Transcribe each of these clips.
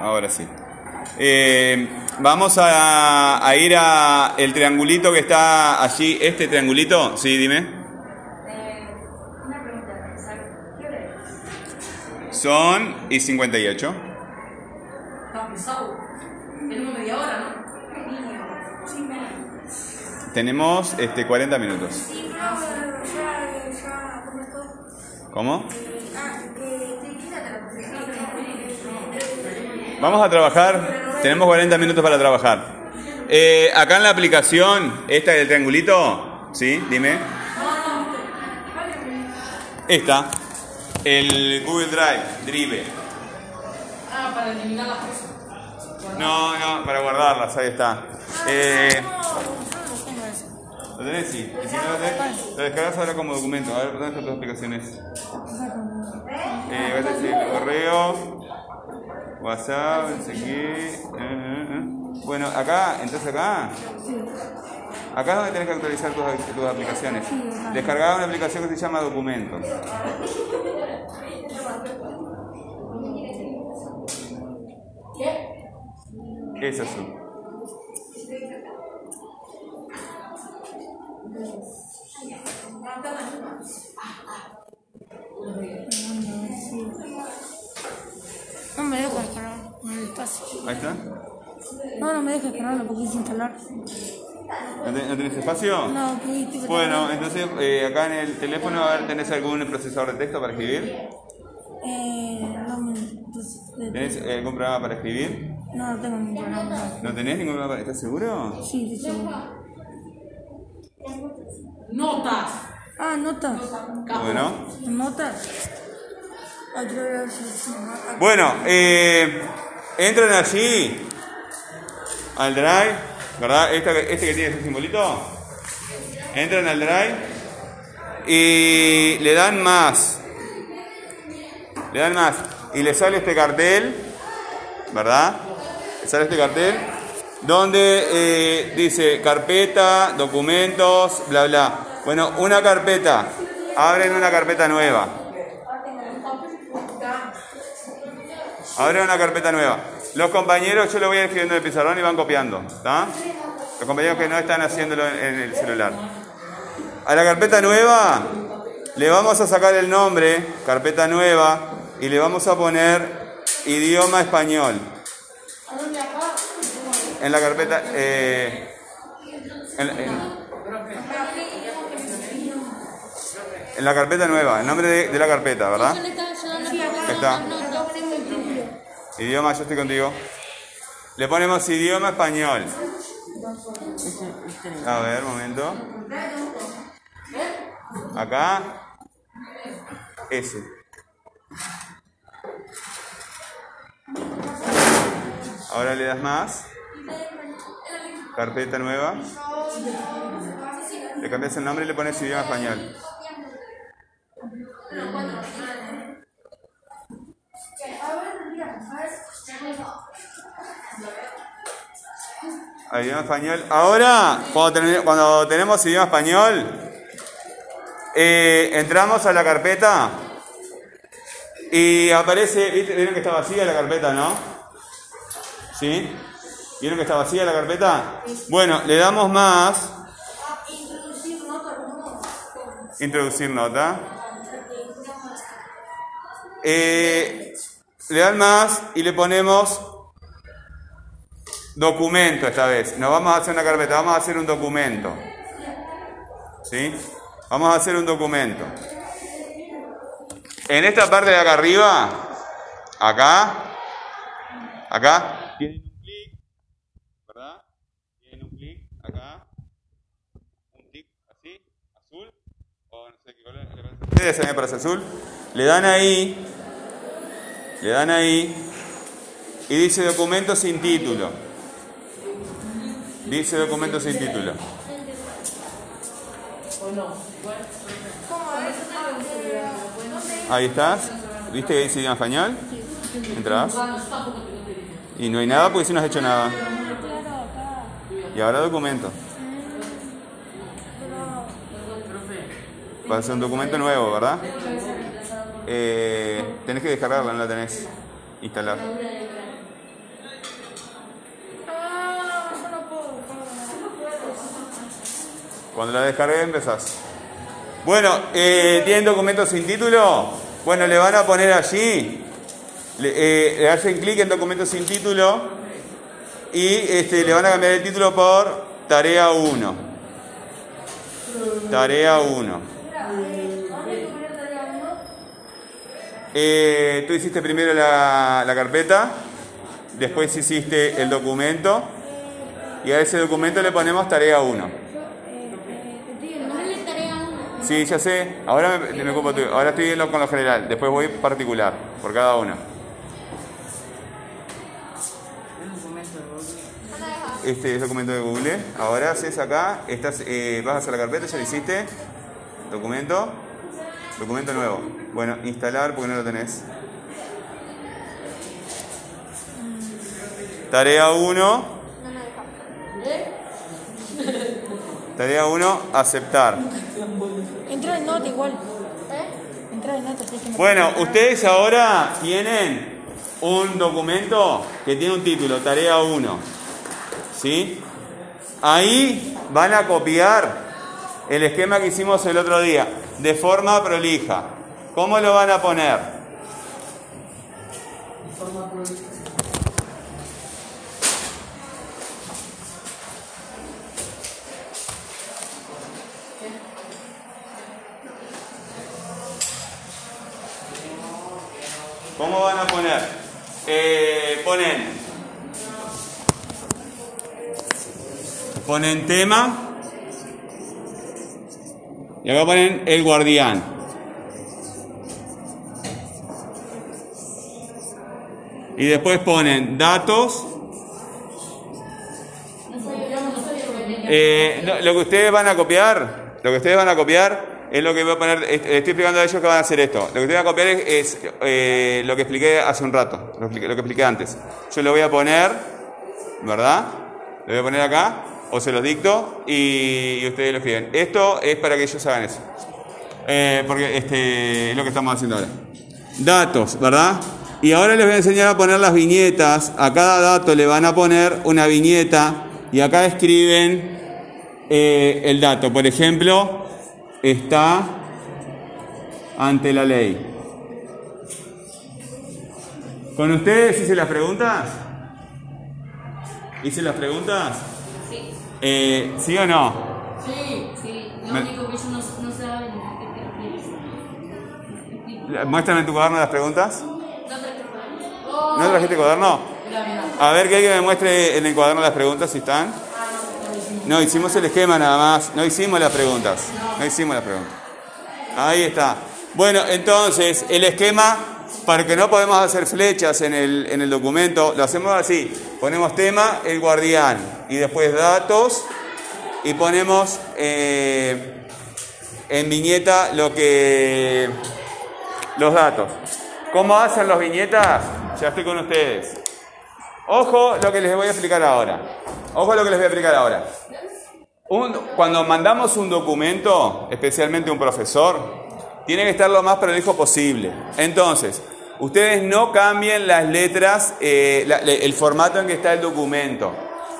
Ahora sí. Eh, vamos a, a ir a el triangulito que está allí. ¿Este triangulito? Sí, dime. Eh, una pregunta, ¿sabes qué hora es? Son y 58. Está pesado. Tenemos media hora, ¿no? Tenemos este, 40 minutos. ¿cómo esto? ¿Cómo? Ah, eh, te quítate la Vamos a trabajar. Tenemos 40 minutos para trabajar. Eh, acá en la aplicación, esta del triangulito, ¿sí? Dime. Esta. El Google Drive, Drive. Ah, para eliminar las cosas. No, no, para guardarlas, ahí está. Eh, ¿Lo tenés? Sí. Y si no lo tenés, lo descargas ahora como documento. A ver, ¿dónde están tus aplicaciones? Eh, vas a decir correo, WhatsApp, no sé qué. eh, eh, eh. Bueno, acá, entonces acá. Acá es donde tenés que actualizar tus, tus aplicaciones. Descargar una aplicación que se llama Documentos. ¿Qué? Es azul. Ahí está. No, no me deja descargarlo porque quise instalar. ¿No ten- no tenés espacio? No, que Bueno, entonces eh, acá en el teléfono, a ver, ¿tenés algún procesador de texto para escribir? Eh, no pues, ¿Tenés algún programa para escribir? No, no tengo ningún programa. ¿No tenés ningún programa para... ¿Estás seguro? Sí, estoy seguro. Notas. Ah, notas. Bueno. Notas. Bueno, eh, entran allí al drive, ¿verdad? Esta- este que tiene ese simbolito. Entran al drive y le dan más. Le dan más. Y le sale este cartel, ¿verdad? Le sale este cartel donde eh, dice carpeta, documentos, bla, bla. Bueno, una carpeta. Abren una carpeta nueva. Abre una carpeta nueva. Los compañeros, yo lo voy escribiendo en el pizarrón y van copiando. ¿Está? Los compañeros que no están haciéndolo en, el celular. A la carpeta nueva le vamos a sacar el nombre, carpeta nueva, y le vamos a poner idioma español. En la carpeta. eh, en, en- en la carpeta nueva, el nombre de, de la carpeta, ¿verdad? Está. Idioma, yo estoy contigo. Le ponemos idioma español. A ver, momento. Acá. Ese. Ahora le das más. Carpeta nueva. Le cambias el nombre y le pones idioma español. Idioma español. Ahora, cuando, ten- cuando tenemos idioma español, eh, entramos a la carpeta y aparece. ¿vieron que está vacía la carpeta, no? ¿Sí? ¿Vieron que está vacía la carpeta? Bueno, le damos más. Introducir nota. Eh, le dan más y le ponemos documento esta vez. No vamos a hacer una carpeta, vamos a hacer un documento. ¿Sí? Vamos a hacer un documento. En esta parte de acá arriba, acá, acá, tienen un clic, ¿verdad? Tienen un clic acá, un clic así, azul, o no sé qué color, ustedes me parece azul. Le dan ahí, le dan ahí, y dice documento sin título. Dice documento sin título. Ahí estás. ¿Viste que dice idioma español? Entras. Y no hay nada porque si no has hecho nada. Y ahora documento. Va a ser un documento nuevo, ¿verdad? Eh, tenés que descargarla, no la tenés instalada. Cuando la descargues empezás. Bueno, eh, ¿tienen documentos sin título? Bueno, le van a poner allí, le, eh, hacen clic en documentos sin título y este, le van a cambiar el título por tarea 1. Tarea 1. Eh, tú hiciste primero la, la carpeta, después hiciste el documento y a ese documento le ponemos tarea 1. Sí, ya sé. Ahora me, me ocupo tú. Ahora estoy en lo- con lo general. Después voy particular, por cada uno. Este es documento de Google. Ahora haces acá, estás, eh, vas a hacer la carpeta, ya lo hiciste. Documento. Documento nuevo. Bueno, instalar porque no lo tenés. Tarea 1. Tarea 1, aceptar. Entra en nota igual. Entra en nota, Bueno, ustedes ahora tienen un documento que tiene un título, tarea 1. ¿Sí? Ahí van a copiar el esquema que hicimos el otro día, de forma prolija. ¿Cómo lo van a poner? ¿Cómo van a poner? Eh, ponen. Ponen tema. Y acá ponen el guardián. Y después ponen datos. Eh, lo que ustedes van a copiar, lo que ustedes van a copiar es lo que voy a poner, est- estoy explicando a ellos que van a hacer esto. Lo que ustedes van a copiar es, eh, lo que expliqué hace un rato, lo, lo que expliqué antes. Yo lo voy a poner, ¿verdad? Lo voy a poner acá, o se los dicto y, y ustedes lo escriben. Esto es para que ellos hagan eso. Eh, porque este, es lo que estamos haciendo ahora. Datos, ¿verdad? Y ahora les voy a enseñar a poner las viñetas. A cada dato le van a poner una viñeta y acá escriben eh, el dato. Por ejemplo, está ante la ley. ¿Con ustedes hice las preguntas? ¿Hice las preguntas? Sí. Eh, ¿Sí o no? Sí. Sí. Lo único que ellos no, no saben a qué te refieres. Muéstrame en tu cuaderno las preguntas. No te ¿No trajiste cuaderno? A ver que alguien me muestre en el cuaderno las preguntas si están. No, hicimos el esquema nada más. No hicimos las preguntas. No hicimos las preguntas. Ahí está. Bueno, entonces, el esquema, para que no podemos hacer flechas en el, en el documento, lo hacemos así. Ponemos tema, el guardián, y después datos, y ponemos eh, en viñeta lo que los datos. ¿Cómo hacen los viñetas? Ya estoy con ustedes. Ojo lo que les voy a explicar ahora. Ojo lo que les voy a explicar ahora. Cuando mandamos un documento, especialmente un profesor, tiene que estar lo más prolijo posible. Entonces, ustedes no cambien las letras, eh, el formato en que está el documento.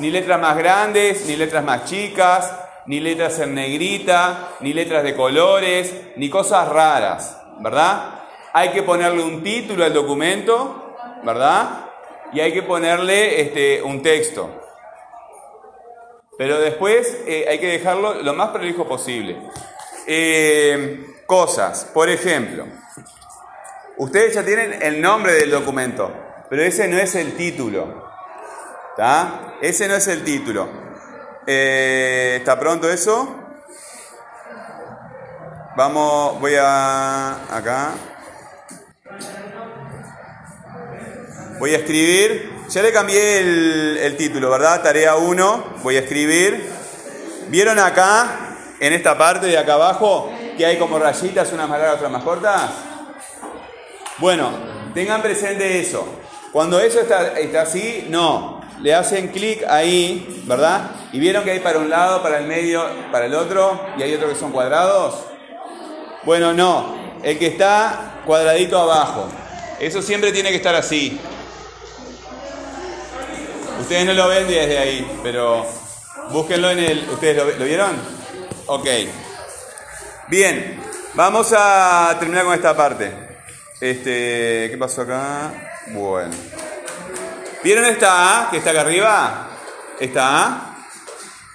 Ni letras más grandes, ni letras más chicas, ni letras en negrita, ni letras de colores, ni cosas raras, ¿verdad? Hay que ponerle un título al documento, ¿verdad? Y hay que ponerle este, un texto. Pero después eh, hay que dejarlo lo más prolijo posible. Eh, cosas, por ejemplo, ustedes ya tienen el nombre del documento, pero ese no es el título. ¿Está? Ese no es el título. Eh, ¿Está pronto eso? Vamos, voy a acá. Voy a escribir, ya le cambié el, título, ¿verdad? Tarea 1, voy a escribir. ¿Vieron acá, en esta parte de acá abajo, que hay como rayitas, unas más largas, otras más cortas? Bueno, tengan presente eso. Cuando eso está, está así, no. Le hacen clic ahí, ¿verdad? Y vieron que hay para un lado, para el medio, para el otro, y hay otro que son cuadrados. Bueno, no. El que está cuadradito abajo. Eso siempre tiene que estar así. Ustedes no lo ven desde ahí, pero búsquenlo en el... ¿Ustedes lo, vieron? Ok. Bien, vamos a terminar con esta parte. Este, ¿qué pasó acá? Bueno. ¿Vieron esta A que está acá arriba? Esta A.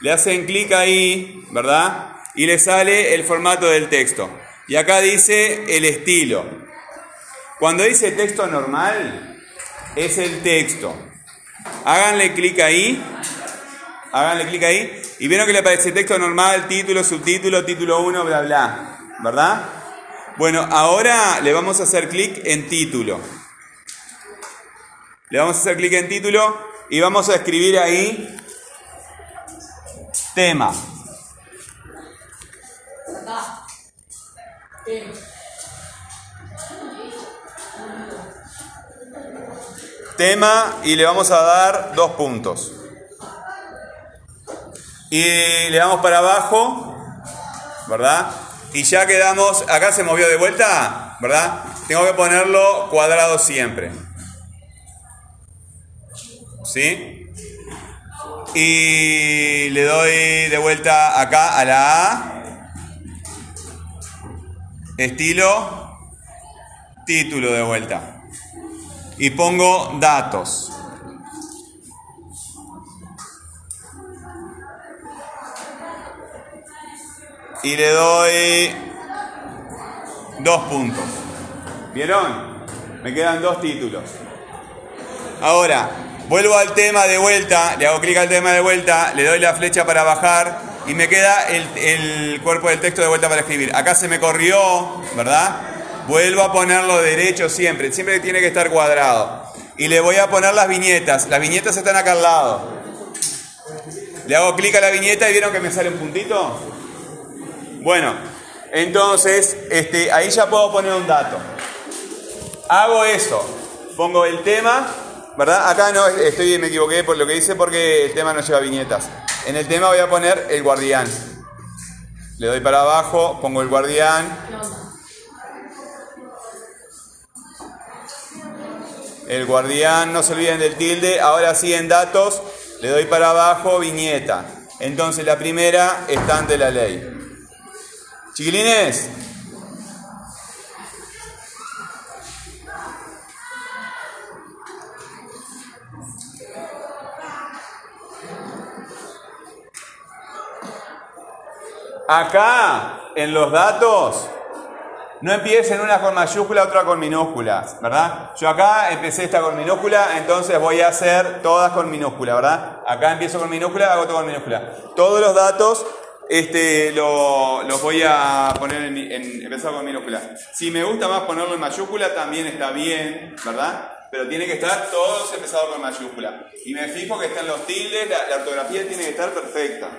Le hacen clic ahí, ¿verdad? Y le sale el formato del texto. Y acá dice el estilo. Cuando dice texto normal, es el texto. Háganle clic ahí. Háganle clic ahí. Y vieron que le aparece texto normal, título, subtítulo, título 1, bla, bla. ¿Verdad? Bueno, ahora le vamos a hacer clic en título. Le vamos a hacer clic en título y vamos a escribir ahí tema. Tema y le vamos a dar dos puntos. Y le damos para abajo, ¿verdad? Y ya quedamos, acá se movió de vuelta, ¿verdad? Tengo que ponerlo cuadrado siempre. ¿Sí? Y le doy de vuelta acá a la A. Estilo, título de vuelta. Y pongo datos. Y le doy dos puntos. ¿Vieron? Me quedan dos títulos. Ahora, vuelvo al tema de vuelta, le hago clic al tema de vuelta, le doy la flecha para bajar y me queda el, el cuerpo del texto de vuelta para escribir. Acá se me corrió, ¿verdad? Vuelvo a ponerlo derecho siempre, siempre tiene que estar cuadrado. Y le voy a poner las viñetas. Las viñetas están acá al lado. Le hago clic a la viñeta y vieron que me sale un puntito. Bueno, entonces este, ahí ya puedo poner un dato. Hago eso. Pongo el tema, ¿verdad? Acá no estoy, me equivoqué por lo que dice porque el tema no lleva viñetas. En el tema voy a poner el guardián. Le doy para abajo, pongo el guardián. El guardián, no se olviden del tilde. Ahora sí en datos, le doy para abajo, viñeta. Entonces la primera está ante la ley. Chiquilines. Acá, en los datos, no empiecen una con mayúscula, otra con minúsculas, ¿verdad? Yo acá empecé esta con minúscula, entonces voy a hacer todas con minúscula, ¿verdad? Acá empiezo con minúscula, hago todo con minúscula. Todos los datos este, lo- los voy a poner en, en empezar con minúscula. Si me gusta más ponerlo en mayúscula, también está bien, ¿verdad? Pero tiene que estar todos empezados con mayúscula. Y me fijo que están los tildes, la, la ortografía tiene que estar perfecta.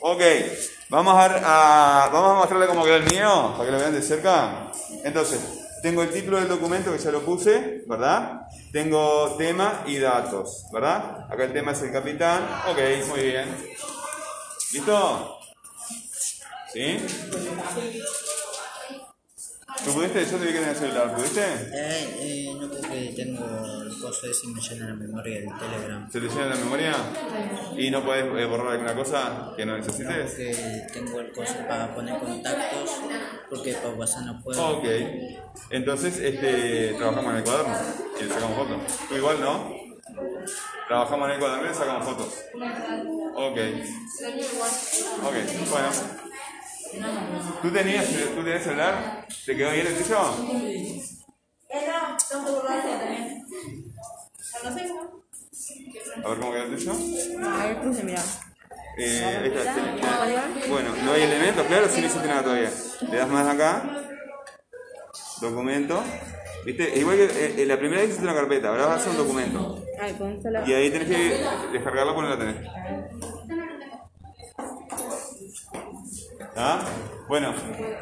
Ok, vamos a, vamos a mostrarle cómo quedó el mío, para que lo vean de cerca. Entonces, tengo el título del documento que ya lo puse, ¿verdad? Tengo tema y datos, ¿verdad? Acá el tema es el capitán. Ok, muy bien. ¿Listo? ¿Sí? ¿Tú pudiste? Yo te vi que en el celular, ¿pudiste? Eh, eh, no porque tengo el coso ese y me llena la memoria del Telegram. ¿Se te llena la memoria? ¿Y no puedes eh, borrar alguna cosa que no necesites? Porque tengo el coso para poner contactos, porque para WhatsApp no puedo. Ok. Entonces, este, trabajamos en el cuaderno y le sacamos fotos. Tú igual, ¿no? Trabajamos en el cuaderno y le sacamos fotos. Ok. Ok, bueno. ¿Tú tenías, ¿Tú tenías celular? ¿Te quedó bien el tuyo? A ver cómo quedó el tuyo. A ver, puse, mira. Eh, esta- esta- bueno, no hay elementos, claro, si no hiciste nada todavía. Le das más acá. Documento. ¿Viste? Es igual que eh, eh, la primera vez hiciste una carpeta, ahora vas a hacer un documento. Y ahí tenés que descargarla cuando la tenés. ¿Ah? Bueno,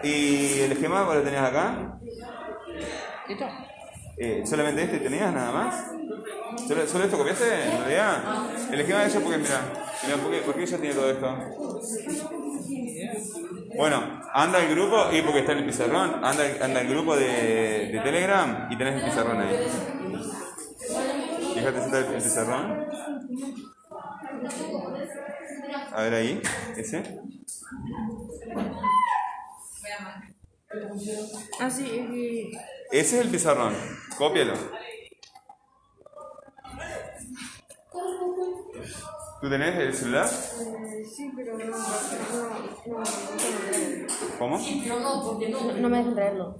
¿y el esquema lo tenías acá? ¿Listo? Eh, ¿Solamente este tenías nada más? ¿Solo, solo esto copiaste en realidad? El esquema de eso porque, mira, mira ¿por, qué, ¿por qué ya tiene todo esto? Bueno, anda el grupo y porque está en el pizarrón, anda, anda el grupo de, de Telegram y tenés el pizarrón ahí. Fíjate está el, el pizarrón. A ver ahí, ese. Así. Ah, Ese es el pizarrón. Cópialo. ¿Tú tenés el celular? Sí, pero no. ¿Cómo? No, no, porque no. Me dejan traerlo.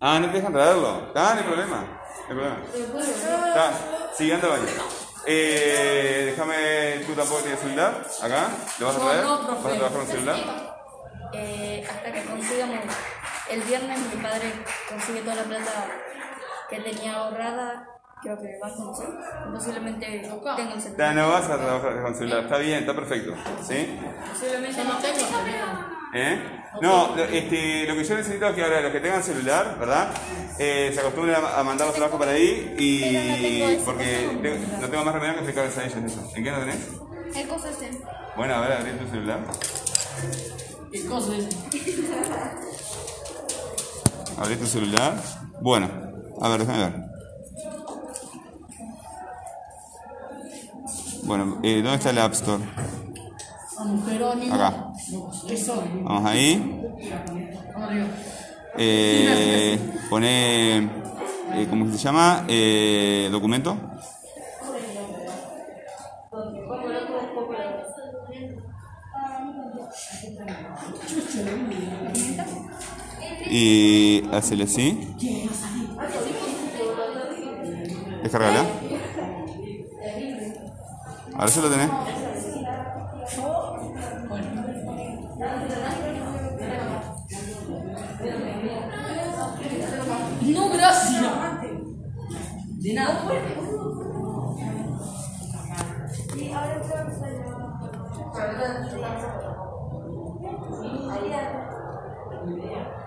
Ah, no te dejan traerlo. Está, no hay problema. No. Está, siguiendo baño. Eh, déjame, tú tampoco tienes celular. Acá. ¿Lo vas a No, traer? no, ¿Vas a trabajar con celular? Eh, hasta que consigamos el viernes mi padre consigue toda la plata que tenía ahorrada creo que va a conseguir posiblemente tenga el Ya celular no vas a trabajar con celular. Está bien, está perfecto. ¿Sí? posiblemente no tengo celular. ¿Eh? No, lo- este, lo que yo necesito es que ahora los que tengan celular, ¿verdad? Eh, se acostumbren a, a mandar los trabajos para ahí y porque te- no tengo más remedio que explicarles a ellos eso. ¿En qué no tenés? el cosa ese Bueno, a ver, abrí tu celular. ¿Qué cosa es? Abrí tu celular. Bueno, a ver, déjame ver. Bueno, eh, ¿dónde está el App Store? Acá. Vamos ahí. Eh, pone, eh, ¿cómo se llama? Eh, documento. Y hazle así. Descargala. Ahora se lo tenés. No,